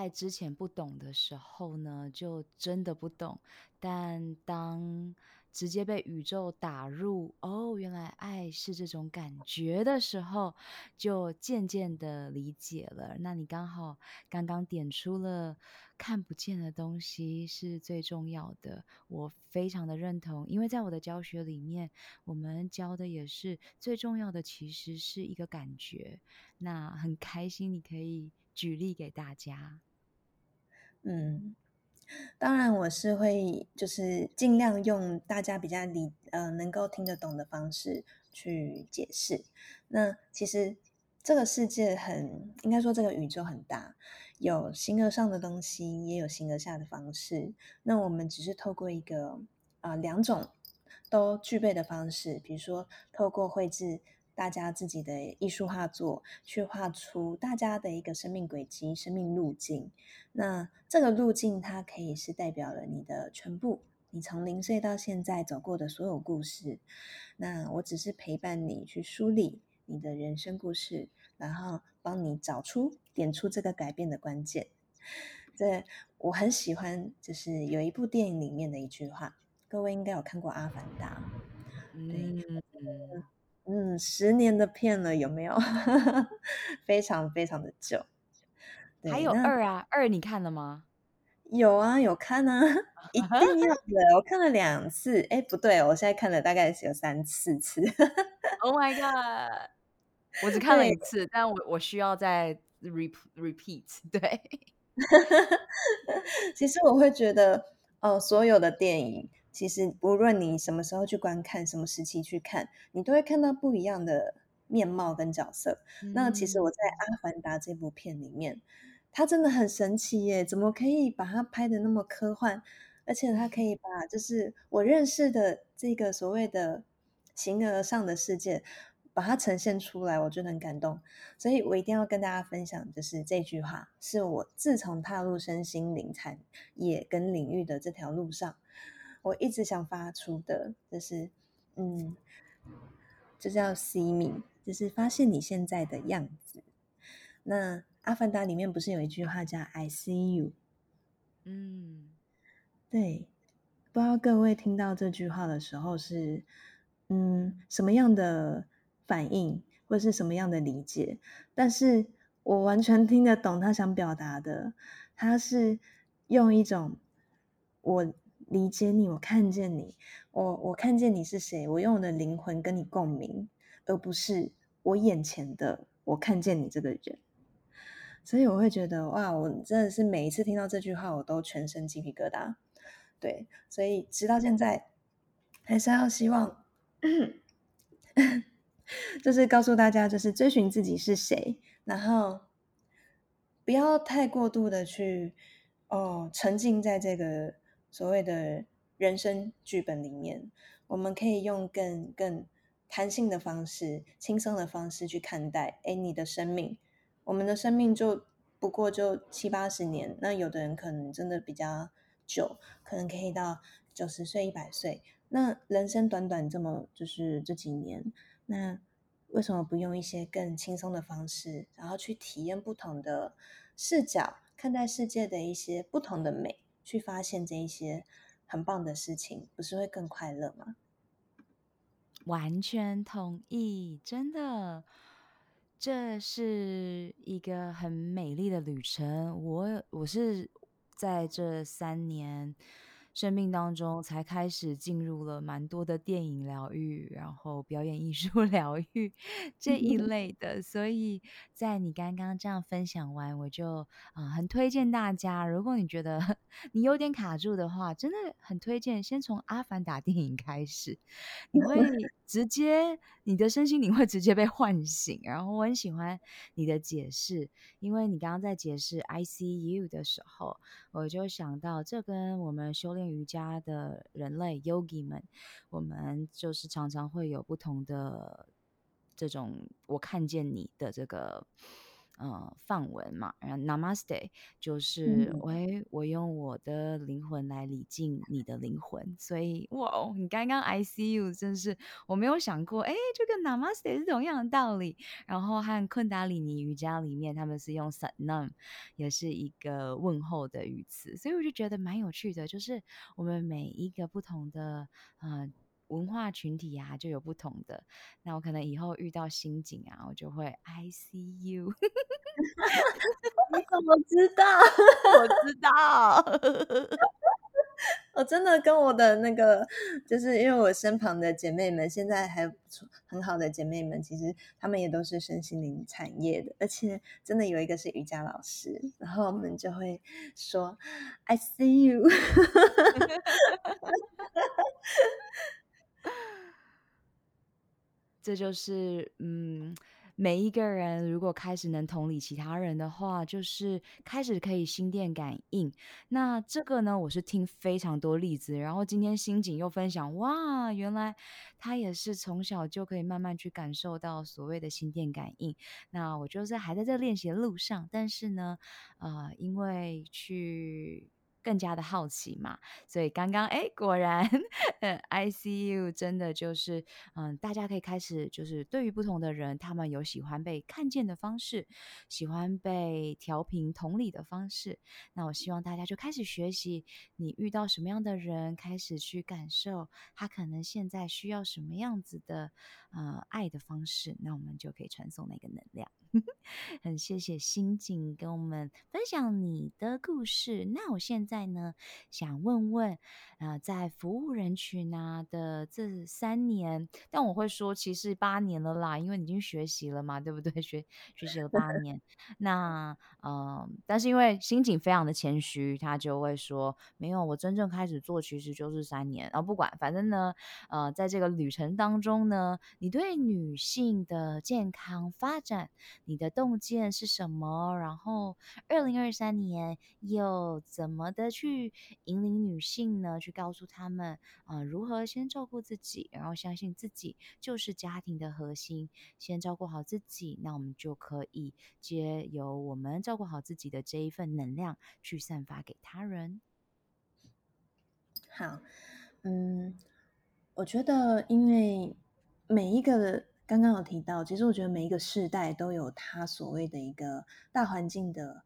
在之前不懂的时候呢，就真的不懂。但当直接被宇宙打入“哦，原来爱是这种感觉”的时候，就渐渐的理解了。那你刚好刚刚点出了看不见的东西是最重要的，我非常的认同。因为在我的教学里面，我们教的也是最重要的，其实是一个感觉。那很开心你可以。举例给大家，嗯，当然我是会就是尽量用大家比较理呃能够听得懂的方式去解释。那其实这个世界很应该说这个宇宙很大，有形而上的东西，也有形而下的方式。那我们只是透过一个啊、呃、两种都具备的方式，比如说透过绘制。大家自己的艺术画作，去画出大家的一个生命轨迹、生命路径。那这个路径，它可以是代表了你的全部，你从零岁到现在走过的所有故事。那我只是陪伴你去梳理你的人生故事，然后帮你找出、点出这个改变的关键。这我很喜欢，就是有一部电影里面的一句话，各位应该有看过《阿凡达》。对。嗯嗯，十年的片了，有没有？(laughs) 非常非常的久。还有二啊，二你看了吗？有啊，有看啊，(laughs) 一定要的。我看了两次，哎，不对，我现在看了大概是有三四次。Oh my god！我只 (laughs) 看了一次，但我我需要再 re repeat。对，其实我会觉得，呃，所有的电影，其实无论你什么时候去观看，什么时期去看，你都会看到不一样的面貌跟角色。嗯、那其实我在《阿凡达》这部片里面，它真的很神奇耶！怎么可以把它拍的那么科幻？而且它可以把就是我认识的这个所谓的形而上的世界，把它呈现出来，我觉得很感动。所以我一定要跟大家分享，就是这句话，是我自从踏入身心灵产业跟领域的这条路上，我一直想发出的，就是嗯，就叫 “see me”，就是发现你现在的样子。那《阿凡达》里面不是有一句话叫 “I see you”？嗯。对，不知道各位听到这句话的时候是，嗯，什么样的反应，或是什么样的理解？但是我完全听得懂他想表达的，他是用一种我理解你，我看见你，我我看见你是谁，我用我的灵魂跟你共鸣，而不是我眼前的我看见你这个人。所以我会觉得，哇，我真的是每一次听到这句话，我都全身鸡皮疙瘩。对，所以直到现在，还是要希望，(coughs) 就是告诉大家，就是追寻自己是谁，然后不要太过度的去哦沉浸在这个所谓的人生剧本里面。我们可以用更更弹性的方式、轻松的方式去看待。哎，你的生命，我们的生命就不过就七八十年，那有的人可能真的比较。久可能可以到九十岁、一百岁。那人生短短这么就是这几年，那为什么不用一些更轻松的方式，然后去体验不同的视角，看待世界的一些不同的美，去发现这一些很棒的事情，不是会更快乐吗？完全同意，真的，这是一个很美丽的旅程。我我是。在这三年生命当中，才开始进入了蛮多的电影疗愈，然后表演艺术 (laughs) 疗愈这一 (laughs) 类的。所以在你刚刚这样分享完，我就啊、呃、很推荐大家，如果你觉得 (laughs) 你有点卡住的话，真的很推荐先从《阿凡达》电影开始，你会直接你的身心灵会直接被唤醒。然后我很喜欢你的解释，因为你刚刚在解释 I see you 的时候。我就想到，这跟我们修炼瑜伽的人类 Yogi 们，我们就是常常会有不同的这种，我看见你的这个。呃，梵文嘛，然后 Namaste 就是，喂、嗯，我用我的灵魂来礼敬你的灵魂，所以哇，你刚刚 I see you 真是我没有想过，哎，就跟 Namaste 是同样的道理。然后和昆达里尼瑜伽里面，他们是用 Satnam，也是一个问候的语词，所以我就觉得蛮有趣的，就是我们每一个不同的呃文化群体啊，就有不同的。那我可能以后遇到新景啊，我就会 I see you。(laughs) 你怎么知道？(laughs) 我知道，我真的跟我的那个，就是因为我身旁的姐妹们，现在还很好的姐妹们，其实她们也都是身心灵产业的，而且真的有一个是瑜伽老师，然后我们就会说 “I see you”。(laughs) 这就是嗯。每一个人如果开始能同理其他人的话，就是开始可以心电感应。那这个呢，我是听非常多例子，然后今天心景又分享，哇，原来他也是从小就可以慢慢去感受到所谓的心电感应。那我就是还在这练习的路上，但是呢，呃，因为去。更加的好奇嘛，所以刚刚哎，果然 I C U 真的就是，嗯，大家可以开始就是对于不同的人，他们有喜欢被看见的方式，喜欢被调频同理的方式。那我希望大家就开始学习，你遇到什么样的人，开始去感受他可能现在需要什么样子的呃爱的方式，那我们就可以传送那个能量。很谢谢心景跟我们分享你的故事。那我现在呢，想问问，呃，在服务人群啊的这三年，但我会说其实八年了啦，因为你已经学习了嘛，对不对？(laughs) 学学习了八年，那嗯、但是因为心景非常的谦虚，他就会说没有，我真正开始做其实就是三年。然后不管，反正呢，呃，在这个旅程当中呢，你对女性的健康发展，你的洞见是什么？然后，二零二三年又怎么的去引领女性呢？去告诉她们啊、如何先照顾自己，然后相信自己就是家庭的核心。先照顾好自己，那我们就可以借由我们照顾好自己的这一份能量，去散发给他人。好，嗯，我觉得，因为每一个。刚刚有提到，其实我觉得每一个世代都有它所谓的一个大环境的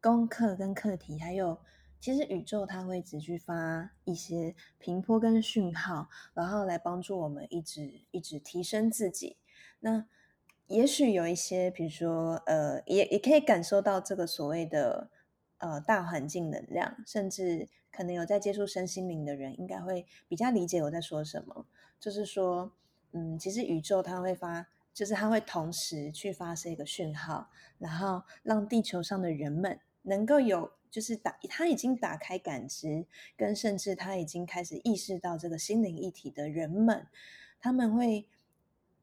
功课跟课题，还有其实宇宙它会一直去发一些频波跟讯号，然后来帮助我们一直一直提升自己。那也许有一些，比如说呃，也也可以感受到这个所谓的呃大环境能量，甚至可能有在接触身心灵的人，应该会比较理解我在说什么，就是说。嗯，其实宇宙它会发，就是它会同时去发射一个讯号，然后让地球上的人们能够有，就是打，他已经打开感知，跟甚至他已经开始意识到这个心灵一体的人们，他们会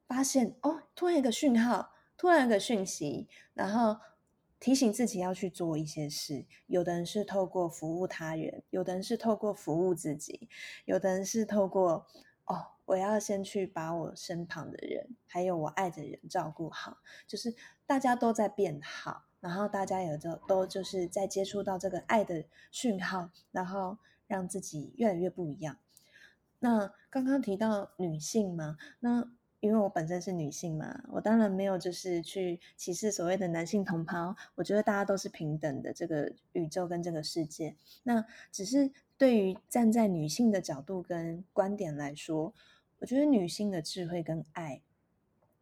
发现哦，突然一个讯号，突然一个讯息，然后提醒自己要去做一些事。有的人是透过服务他人，有的人是透过服务自己，有的人是透过哦。我要先去把我身旁的人，还有我爱的人照顾好，就是大家都在变好，然后大家也都都就是在接触到这个爱的讯号，然后让自己越来越不一样。那刚刚提到女性嘛，那因为我本身是女性嘛，我当然没有就是去歧视所谓的男性同胞，我觉得大家都是平等的，这个宇宙跟这个世界，那只是对于站在女性的角度跟观点来说。我觉得女性的智慧跟爱，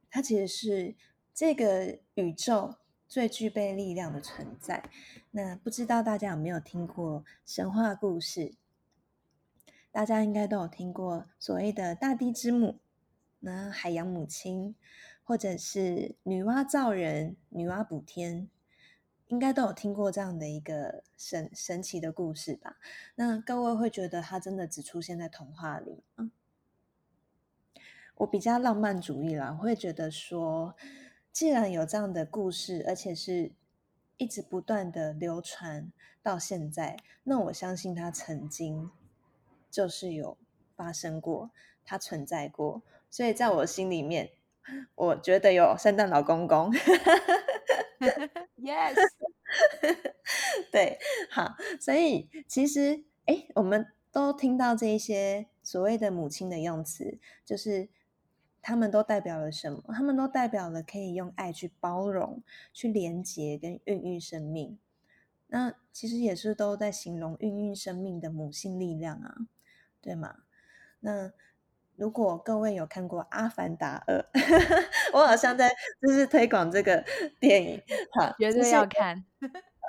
它其实是这个宇宙最具备力量的存在。那不知道大家有没有听过神话故事？大家应该都有听过所谓的大地之母，那海洋母亲，或者是女娲造人、女娲补天，应该都有听过这样的一个神神奇的故事吧？那各位会觉得它真的只出现在童话里吗？我比较浪漫主义啦，我会觉得说，既然有这样的故事，而且是一直不断的流传到现在，那我相信它曾经就是有发生过，它存在过，所以在我心里面，我觉得有圣诞老公公，(laughs) Yes，(laughs) 对，好，所以其实，哎，我们都听到这一些所谓的母亲的用词，就是。他们都代表了什么？他们都代表了可以用爱去包容、去连接跟孕育生命。那其实也是都在形容孕育生命的母性力量啊，对吗？那如果各位有看过《阿凡达二》，(laughs) 我好像在就是推广这个电影，好，绝对要看。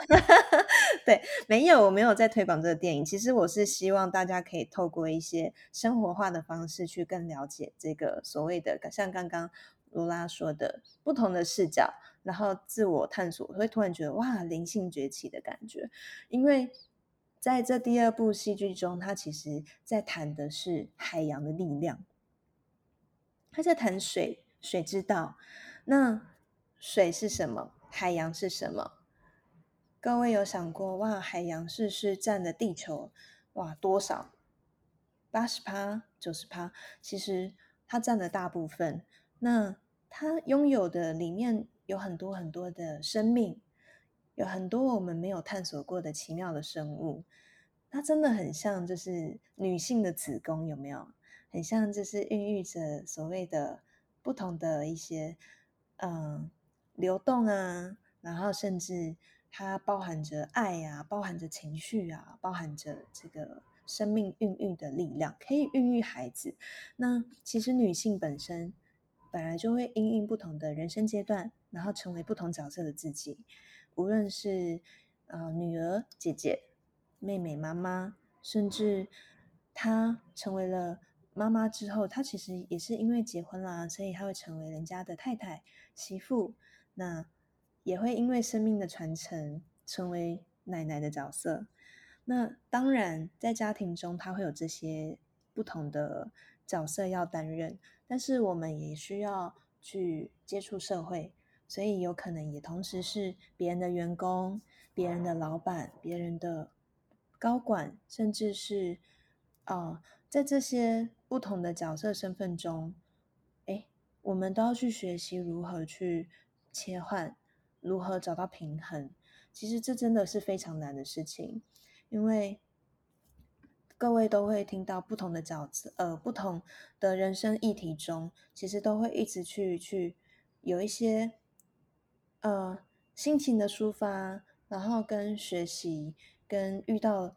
(laughs) 对，没有，我没有在推广这个电影。其实我是希望大家可以透过一些生活化的方式去更了解这个所谓的，像刚刚罗拉说的不同的视角，然后自我探索，会突然觉得哇，灵性崛起的感觉。因为在这第二部戏剧中，它其实在谈的是海洋的力量，他在谈水，水之道。那水是什么？海洋是什么？各位有想过哇，海洋是是占了地球哇多少？八十趴、九十趴，其实它占了大部分。那它拥有的里面有很多很多的生命，有很多我们没有探索过的奇妙的生物。它真的很像，就是女性的子宫，有没有？很像，就是孕育着所谓的不同的一些嗯流动啊，然后甚至。它包含着爱呀、啊，包含着情绪啊，包含着这个生命孕育的力量，可以孕育孩子。那其实女性本身本来就会因应不同的人生阶段，然后成为不同角色的自己。无论是呃女儿、姐姐、妹妹、妈妈，甚至她成为了妈妈之后，她其实也是因为结婚啦，所以她会成为人家的太太、媳妇。那也会因为生命的传承，成为奶奶的角色。那当然，在家庭中，他会有这些不同的角色要担任。但是我们也需要去接触社会，所以有可能也同时是别人的员工、别人的老板、别人的高管，甚至是啊、在这些不同的角色身份中，哎，我们都要去学习如何去切换，如何找到平衡。其实这真的是非常难的事情，因为。各位都会听到不同的角色，呃，不同的人生议题中，其实都会一直去去有一些呃心情的抒发，然后跟学习，跟遇到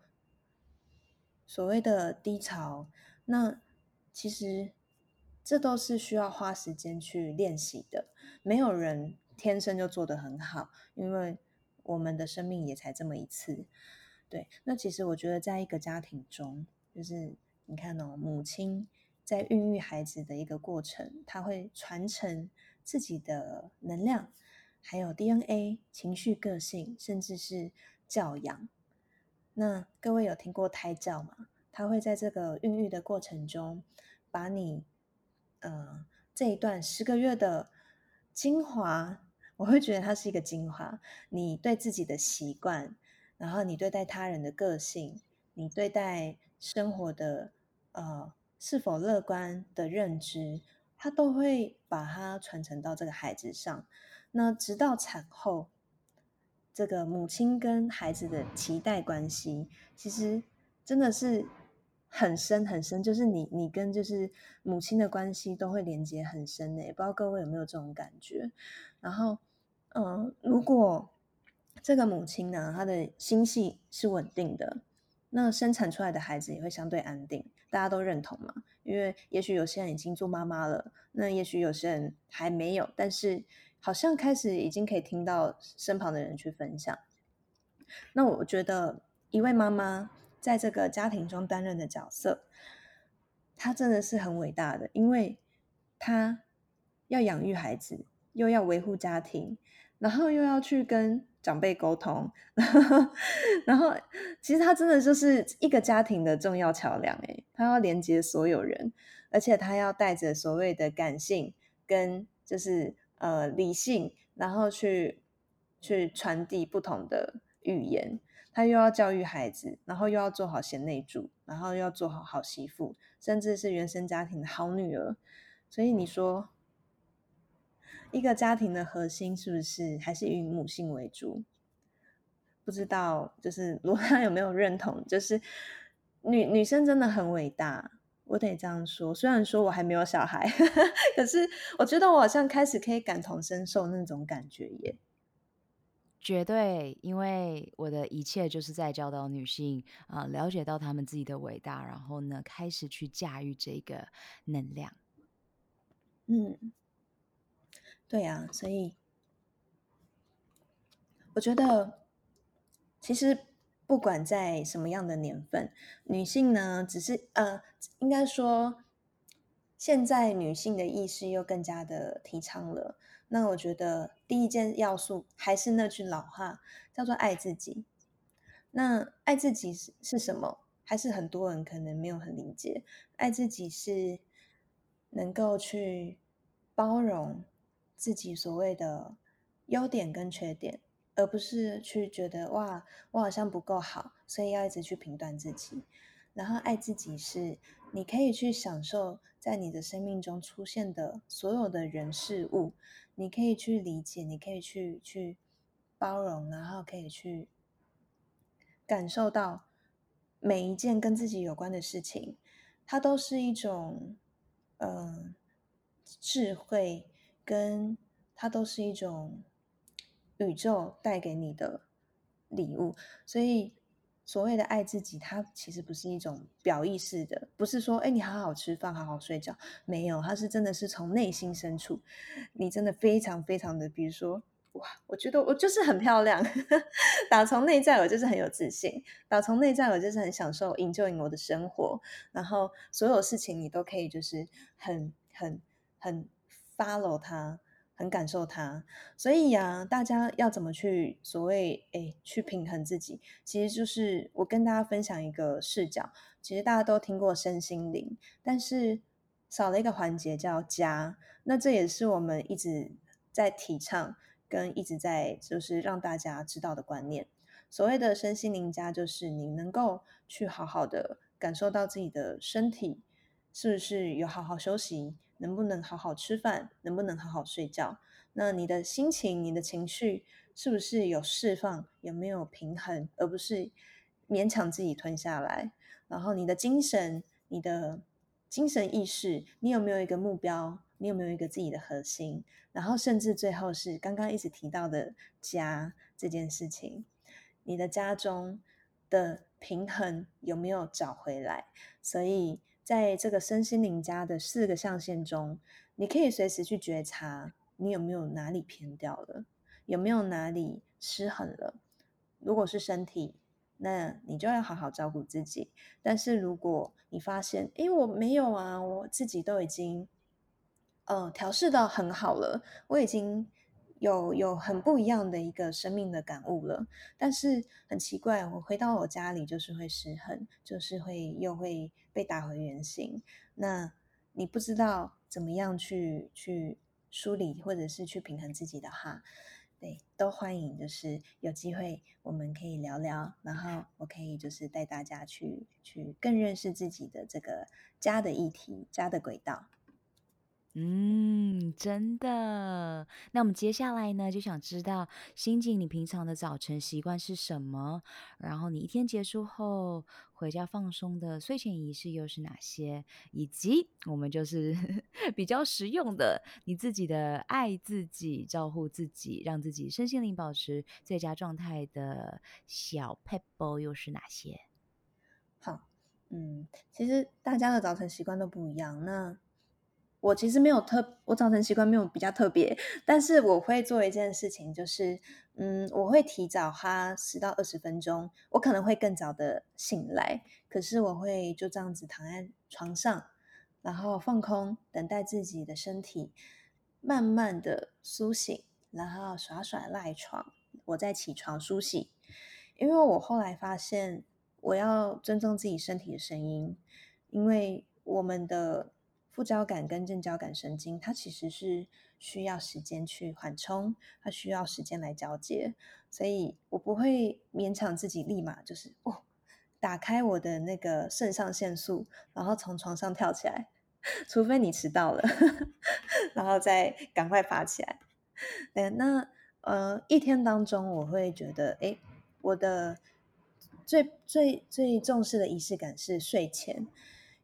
所谓的低潮，那其实这都是需要花时间去练习的。没有人天生就做得很好，因为我们的生命也才这么一次。对，那其实我觉得，在一个家庭中，就是你看哦，母亲在孕育孩子的一个过程，她会传承自己的能量，还有 DNA、情绪、个性，甚至是教养。那各位有听过胎教吗？他会在这个孕育的过程中，把你呃这一段十个月的精华，我会觉得它是一个精华，你对自己的习惯。然后你对待他人的个性，你对待生活的呃是否乐观的认知，他都会把它传承到这个孩子上。那直到产后，这个母亲跟孩子的脐带关系，其实真的是很深很深，就是你你跟就是母亲的关系都会连接很深的，不知道各位有没有这种感觉？然后，呃，如果。这个母亲呢，她的心系是稳定的，那生产出来的孩子也会相对安定，大家都认同嘛？因为也许有些人已经做妈妈了，那也许有些人还没有，但是好像开始已经可以听到身旁的人去分享。那我觉得，一位妈妈在这个家庭中担任的角色，她真的是很伟大的，因为她要养育孩子，又要维护家庭，然后又要去跟。长辈沟通，(laughs) 然后其实他真的就是一个家庭的重要桥梁，诶，他要连接所有人，而且他要带着所谓的感性跟就是呃理性，然后去去传递不同的语言。他又要教育孩子，然后又要做好贤内助，然后又要做好好媳妇，甚至是原生家庭的好女儿。所以你说。一个家庭的核心是不是还是以母性为主？不知道，就是罗拉有没有认同？就是女女生真的很伟大，我得这样说。虽然说我还没有小孩，呵呵，可是我觉得我好像开始可以感同身受那种感觉耶。绝对，因为我的一切就是在教导女性啊、呃，了解到她们自己的伟大，然后呢，开始去驾驭这个能量。嗯。对啊，所以我觉得，其实不管在什么样的年份，女性呢，只是呃，应该说，现在女性的意识又更加的提倡了。那我觉得第一件要素还是那句老话，叫做爱自己。那爱自己是是什么？还是很多人可能没有很理解。爱自己是能够去包容。自己所谓的优点跟缺点，而不是去觉得哇，我好像不够好，所以要一直去评断自己。然后爱自己是，你可以去享受在你的生命中出现的所有的人事物，你可以去理解，你可以去去包容，然后可以去感受到每一件跟自己有关的事情，它都是一种嗯、智慧。跟它都是一种宇宙带给你的礼物，所以所谓的爱自己，它其实不是一种表意识的，不是说，哎，你好好吃饭，好好睡觉，没有，它是真的是从内心深处，你真的非常非常的，比如说，哇，我觉得我就是很漂亮，(laughs) 打从内在我就是很有自信，打从内在我就是很享受 enjoy 我的生活，然后所有事情你都可以就是很很很 follow 它。很感受他，所以呀、啊，大家要怎么去所谓诶去平衡自己？其实就是我跟大家分享一个视角。其实大家都听过身心灵，但是少了一个环节叫家。那这也是我们一直在提倡跟一直在就是让大家知道的观念。所谓的身心灵家，就是你能够去好好的感受到自己的身体是不是有好好休息。能不能好好吃饭？能不能好好睡觉？那你的心情、你的情绪是不是有释放？有没有平衡？而不是勉强自己吞下来。然后你的精神、你的精神意识，你有没有一个目标？你有没有一个自己的核心？然后甚至最后是刚刚一直提到的家这件事情，你的家中的平衡有没有找回来？所以。在这个身心灵家的四个象限中，你可以随时去觉察你有没有哪里偏掉了，有没有哪里失衡了。如果是身体，那你就要好好照顾自己。但是如果你发现，诶，我没有啊，我自己都已经，呃，调试到很好了，我已经。有有很不一样的一个生命的感悟了，但是很奇怪，我回到我家里就是会失衡，就是会又会被打回原形。那你不知道怎么样去去梳理或者是去平衡自己的哈？对，都欢迎，就是有机会我们可以聊聊，然后我可以就是带大家去去更认识自己的这个家的议题、家的轨道。嗯，真的。那我们接下来呢，就想知道心景，你平常的早晨习惯是什么？然后你一天结束后回家放松的睡前仪式又是哪些？以及我们就是 (laughs) 比较实用的，你自己的爱自己、照顾自己、让自己身心灵保持最佳状态的小 pebble 又是哪些？好，嗯，其实大家的早晨习惯都不一样。那我其实没有特，我早晨习惯没有比较特别，但是我会做一件事情，就是，嗯，我会提早哈十到二十分钟，我可能会更早的醒来，可是我会就这样子躺在床上，然后放空，等待自己的身体慢慢的苏醒，然后耍耍赖床，我再起床梳洗，因为我后来发现，我要尊重自己身体的声音，因为我们的。副交感跟正交感神经，它其实是需要时间去缓冲，它需要时间来交接，所以我不会勉强自己立马就是哦，打开我的那个肾上腺素，然后从床上跳起来，(laughs) 除非你迟到了，(laughs) 然后再赶快爬起来。对，那呃一天当中，我会觉得，诶，我的最最最重视的仪式感是睡前。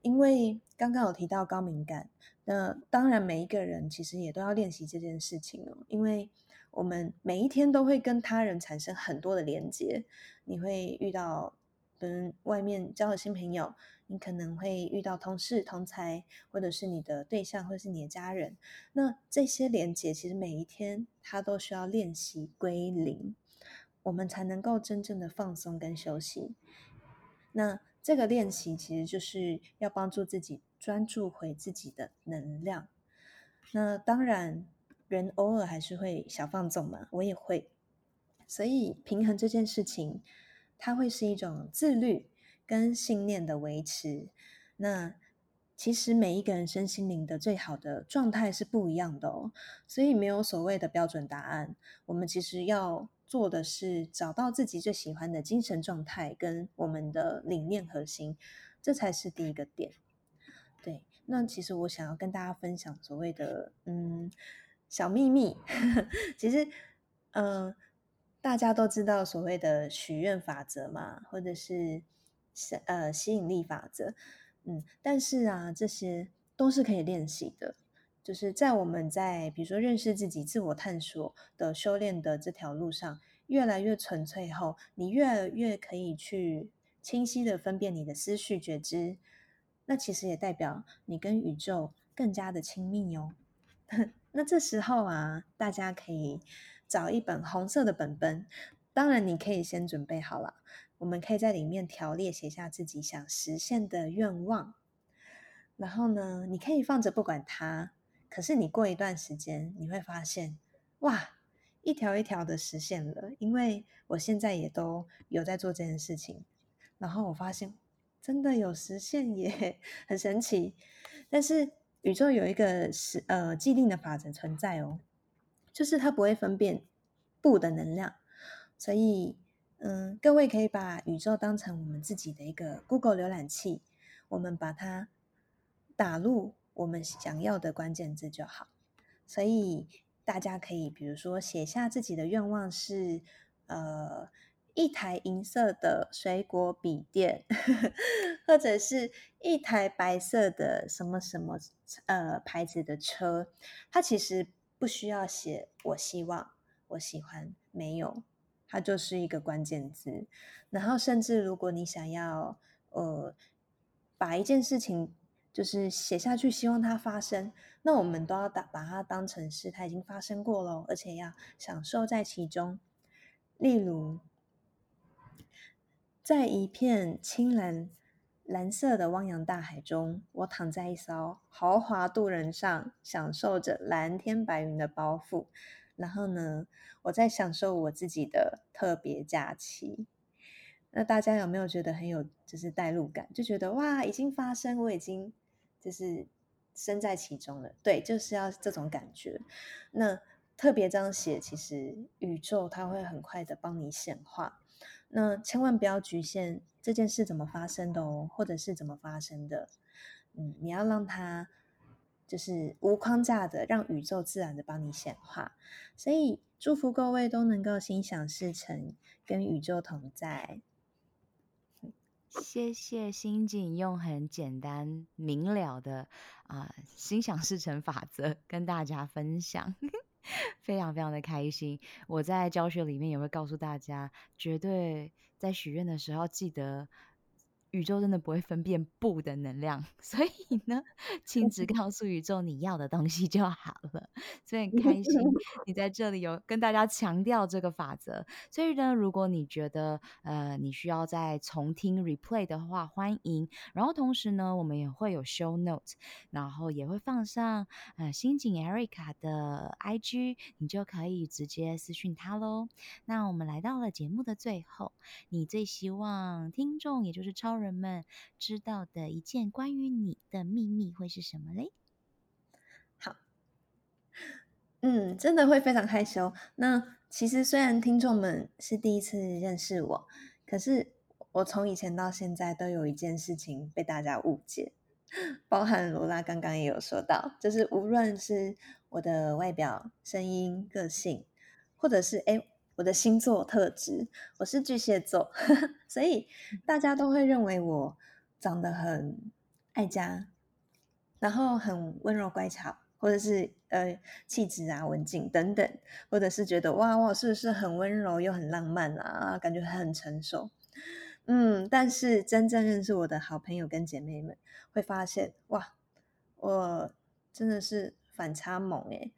因为刚刚有提到高敏感，那当然每一个人其实也都要练习这件事情哦。因为我们每一天都会跟他人产生很多的连接，你会遇到跟外面交的新朋友，你可能会遇到同事、同才，或者是你的对象，或者是你的家人。那这些连接其实每一天他都需要练习归零，我们才能够真正的放松跟休息。那这个练习其实就是要帮助自己专注回自己的能量。那当然，人偶尔还是会小放纵嘛，我也会。所以平衡这件事情，它会是一种自律跟信念的维持。那其实每一个人身心灵的最好的状态是不一样的哦，所以没有所谓的标准答案。我们其实要。做的是找到自己最喜欢的精神状态跟我们的理念核心，这才是第一个点。对，那其实我想要跟大家分享所谓的嗯小秘密，(laughs) 其实嗯、大家都知道所谓的许愿法则嘛，或者是呃吸引力法则，嗯，但是啊这些都是可以练习的。就是在我们在比如说认识自己、自我探索的修炼的这条路上，越来越纯粹后，你越来越可以去清晰的分辨你的思绪觉知，那其实也代表你跟宇宙更加的亲密哦。(laughs) 那这时候啊，大家可以找一本红色的本本，当然你可以先准备好了，我们可以在里面条列写下自己想实现的愿望，然后呢，你可以放着不管它。可是你过一段时间，你会发现，哇，一条一条的实现了，因为我现在也都有在做这件事情。然后我发现真的有实现耶，(laughs) 很神奇。但是宇宙有一个是呃既定的法则存在哦，就是它不会分辨不的能量。所以嗯，各位可以把宇宙当成我们自己的一个 Google 浏览器，我们把它打入我们想要的关键字就好。所以大家可以比如说写下自己的愿望是呃。一台银色的水果笔电，(laughs) 或者是一台白色的什么什么呃牌子的车，它其实不需要写“我希望”“我喜欢”，没有，它就是一个关键字。然后，甚至如果你想要呃把一件事情就是写下去，希望它发生，那我们都要把把它当成是它已经发生过了，而且要享受在其中。例如。在一片青蓝蓝色的汪洋大海中，我躺在一艘豪华渡轮上，享受着蓝天白云的包覆。然后呢，我在享受我自己的特别假期。那大家有没有觉得很有就是代入感？就觉得哇，已经发生，我已经就是身在其中了。对，就是要这种感觉。那特别这样写，其实宇宙它会很快的帮你显化。那千万不要局限这件事怎么发生的哦，或者是怎么发生的，嗯，你要让它就是无框架的，让宇宙自然的帮你显化。所以祝福各位都能够心想事成，跟宇宙同在。谢谢心景用很简单明了的啊、心想事成法则跟大家分享。(laughs) 非常非常的开心，我在教学里面也会告诉大家，绝对在许愿的时候记得。宇宙真的不会分辨不的能量，(laughs) 所以呢，请只告诉宇宙你要的东西就好了。所以很开心 (laughs) 你在这里有跟大家强调这个法则。所以呢，如果你觉得呃你需要再重听 replay 的话，欢迎。然后同时呢，我们也会有 show notes，然后也会放上呃新井 Erica 的 IG，你就可以直接私讯他喽。那我们来到了节目的最后，你最希望听众也就是超人们知道的一件关于你的秘密会是什么嘞？好，嗯，真的会非常害羞。那其实虽然听众们是第一次认识我，可是我从以前到现在都有一件事情被大家误解，(laughs) 包含罗拉刚刚也有说到，就是无论是我的外表、声音、个性，或者是哎。我的星座特质，我是巨蟹座，(laughs) 所以大家都会认为我长得很爱家，然后很温柔乖巧，或者是呃气质啊文静等等，或者是觉得哇哇是不是很温柔又很浪漫啊，感觉很成熟，嗯，但是真正认识我的好朋友跟姐妹们会发现哇，我真的是反差萌诶，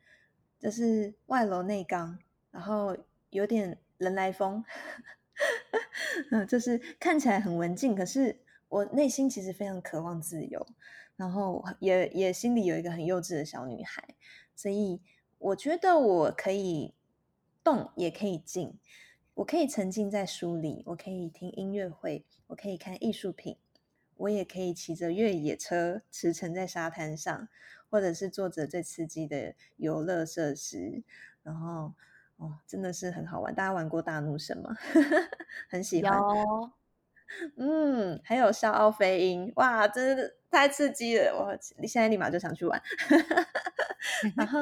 就是外柔内刚，然后。有点人来疯，嗯，就是看起来很文静，可是我内心其实非常渴望自由，然后也也心里有一个很幼稚的小女孩，所以我觉得我可以动，也可以静，我可以沉浸在书里，我可以听音乐会，我可以看艺术品，我也可以骑着越野车驰骋在沙滩上，或者是坐着最刺激的游乐设施，然后。哦，真的是很好玩。大家玩过大怒神吗？(laughs) 很喜欢。有嗯，还有笑傲飞鹰，哇，真的太刺激了！我现在立马就想去玩。(laughs) 然后，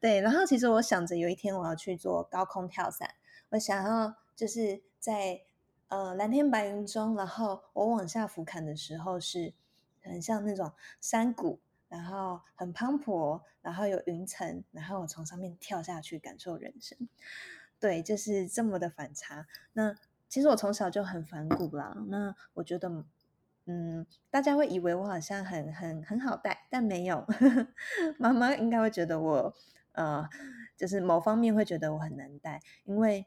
对，然后其实我想着有一天我要去做高空跳伞，我想要就是在呃蓝天白云中，然后我往下俯瞰的时候是很像那种山谷。然后很磅礴，然后有云层，然后我从上面跳下去感受人生，对，就是这么的反差。那其实我从小就很反骨啦。那我觉得，嗯，大家会以为我好像很很很好带，但没有。(laughs) 妈妈应该会觉得我，呃，就是某方面会觉得我很难带，因为，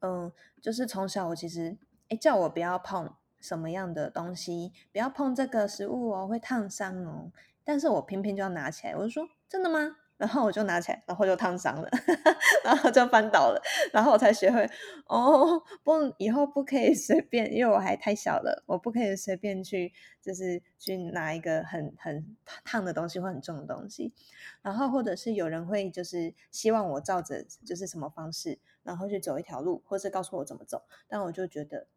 嗯、就是从小我其实，诶，叫我不要碰什么样的东西，不要碰这个食物哦，会烫伤哦。但是我偏偏就要拿起来，我就说真的吗？然后我就拿起来，然后就烫伤了，(laughs) 然后就翻倒了，然后我才学会哦，不，以后不可以随便，因为我还太小了，我不可以随便去，就是去拿一个很很烫的东西或很重的东西，然后或者是有人会就是希望我照着就是什么方式，然后去走一条路，或是告诉我怎么走，但我就觉得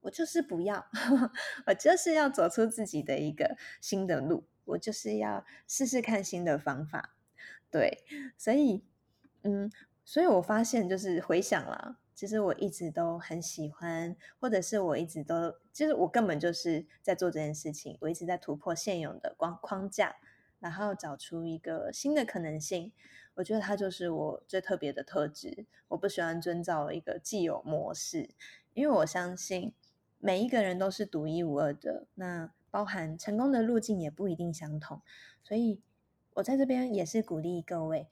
我就是不要，(laughs) 我就是要走出自己的一个新的路，我就是要试试看新的方法。对，所以，嗯，所以我发现就是回想啦，其实我一直都很喜欢，或者是我一直都，其实我根本就是在做这件事情，我一直在突破现有的框框架，然后找出一个新的可能性。我觉得它就是我最特别的特质。我不喜欢遵照一个既有模式，因为我相信每一个人都是独一无二的，那包含成功的路径也不一定相同，所以。我在这边也是鼓励各位，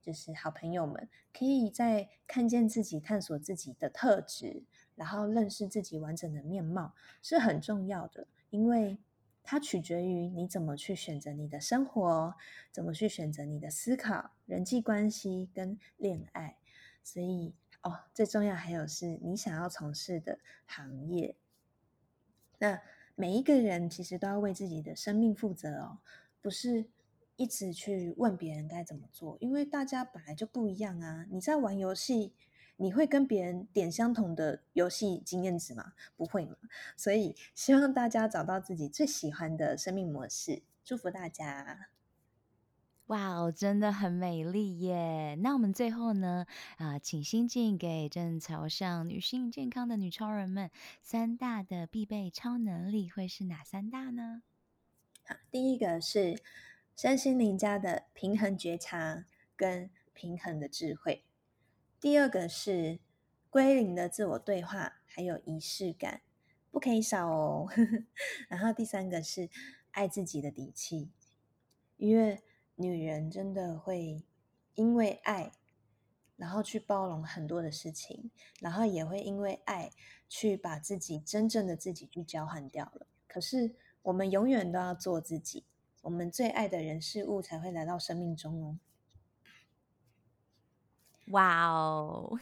就是好朋友们，可以在看见自己、探索自己的特质，然后认识自己完整的面貌，是很重要的。因为它取决于你怎么去选择你的生活，怎么去选择你的思考、人际关系跟恋爱。所以哦，最重要还有是你想要从事的行业。那每一个人其实都要为自己的生命负责哦，不是。一直去问别人该怎么做，因为大家本来就不一样啊。你在玩游戏，你会跟别人点相同的游戏经验值吗？不会嘛。所以希望大家找到自己最喜欢的生命模式。祝福大家！哇哦，真的很美丽耶。那我们最后呢，啊、呃，请欣静给正朝向女性健康的女超人们三大的必备超能力会是哪三大呢？好，第一个是。身心灵家的平衡觉察跟平衡的智慧，第二个是归零的自我对话，还有仪式感，不可以少哦。(laughs) 然后第三个是爱自己的底气，因为女人真的会因为爱，然后去包容很多的事情，然后也会因为爱去把自己真正的自己去交换掉了。可是我们永远都要做自己。我们最爱的人事物才会来到生命中哦！哇哦！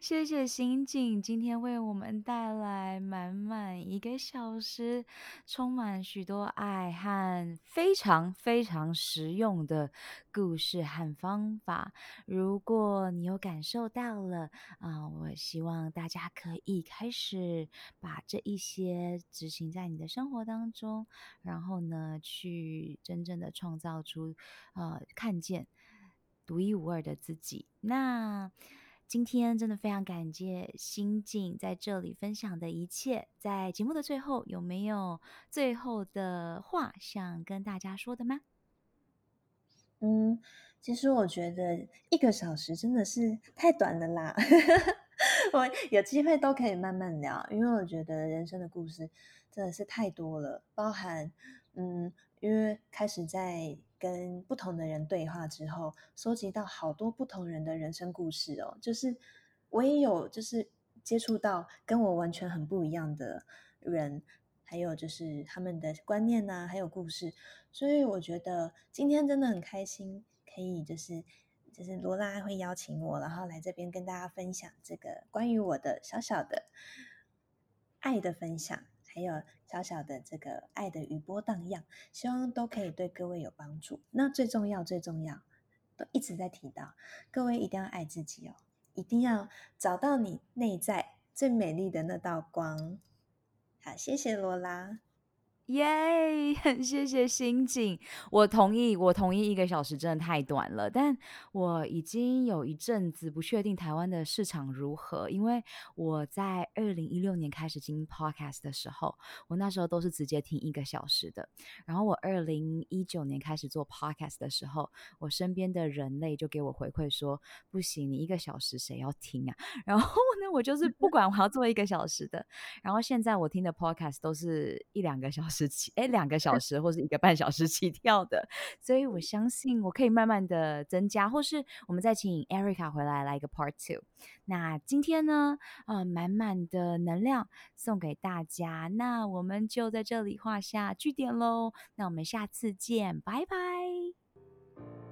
谢谢欣静今天为我们带来满满一个小时，充满许多爱和非常非常实用的故事和方法。如果你有感受到了啊，我希望大家可以开始把这一些执行在你的生活当中，然后呢，去真正的创造出呃，看见独一无二的自己。那。今天真的非常感谢欣静在这里分享的一切。在节目的最后，有没有最后的话想跟大家说的吗？嗯，其实我觉得一个小时真的是太短了啦。(laughs) 我有机会都可以慢慢聊，因为我觉得人生的故事真的是太多了，包含嗯，因为开始在。跟不同的人对话之后，收集到好多不同人的人生故事哦。就是我也有，就是接触到跟我完全很不一样的人，还有就是他们的观念呐，还有故事。所以我觉得今天真的很开心，可以就是就是罗拉会邀请我，然后来这边跟大家分享这个关于我的小小的爱的分享。还有小小的这个爱的余波荡漾，希望都可以对各位有帮助。那最重要、最重要，都一直在提到，各位一定要爱自己哦，一定要找到你内在最美丽的那道光。好，谢谢罗拉。耶！很谢谢欣景，我同意，我同意，一个小时真的太短了。但我已经有一阵子不确定台湾的市场如何，因为我在二零一六年开始经营 podcast 的时候，我那时候都是直接听一个小时的。然后我二零一九年开始做 podcast 的时候，我身边的人类就给我回馈说：“不行，你一个小时谁要听啊？” (laughs) 然后呢，我就是不管我要做一个小时的。然后现在我听的 podcast 都是一两个小时。起哎，两个小时或是一个半小时起跳的，所以我相信我可以慢慢的增加，或是我们再请 Erica 回来来一个 Part Two。那今天呢，呃，满满的能量送给大家，那我们就在这里画下句点喽。那我们下次见，拜拜。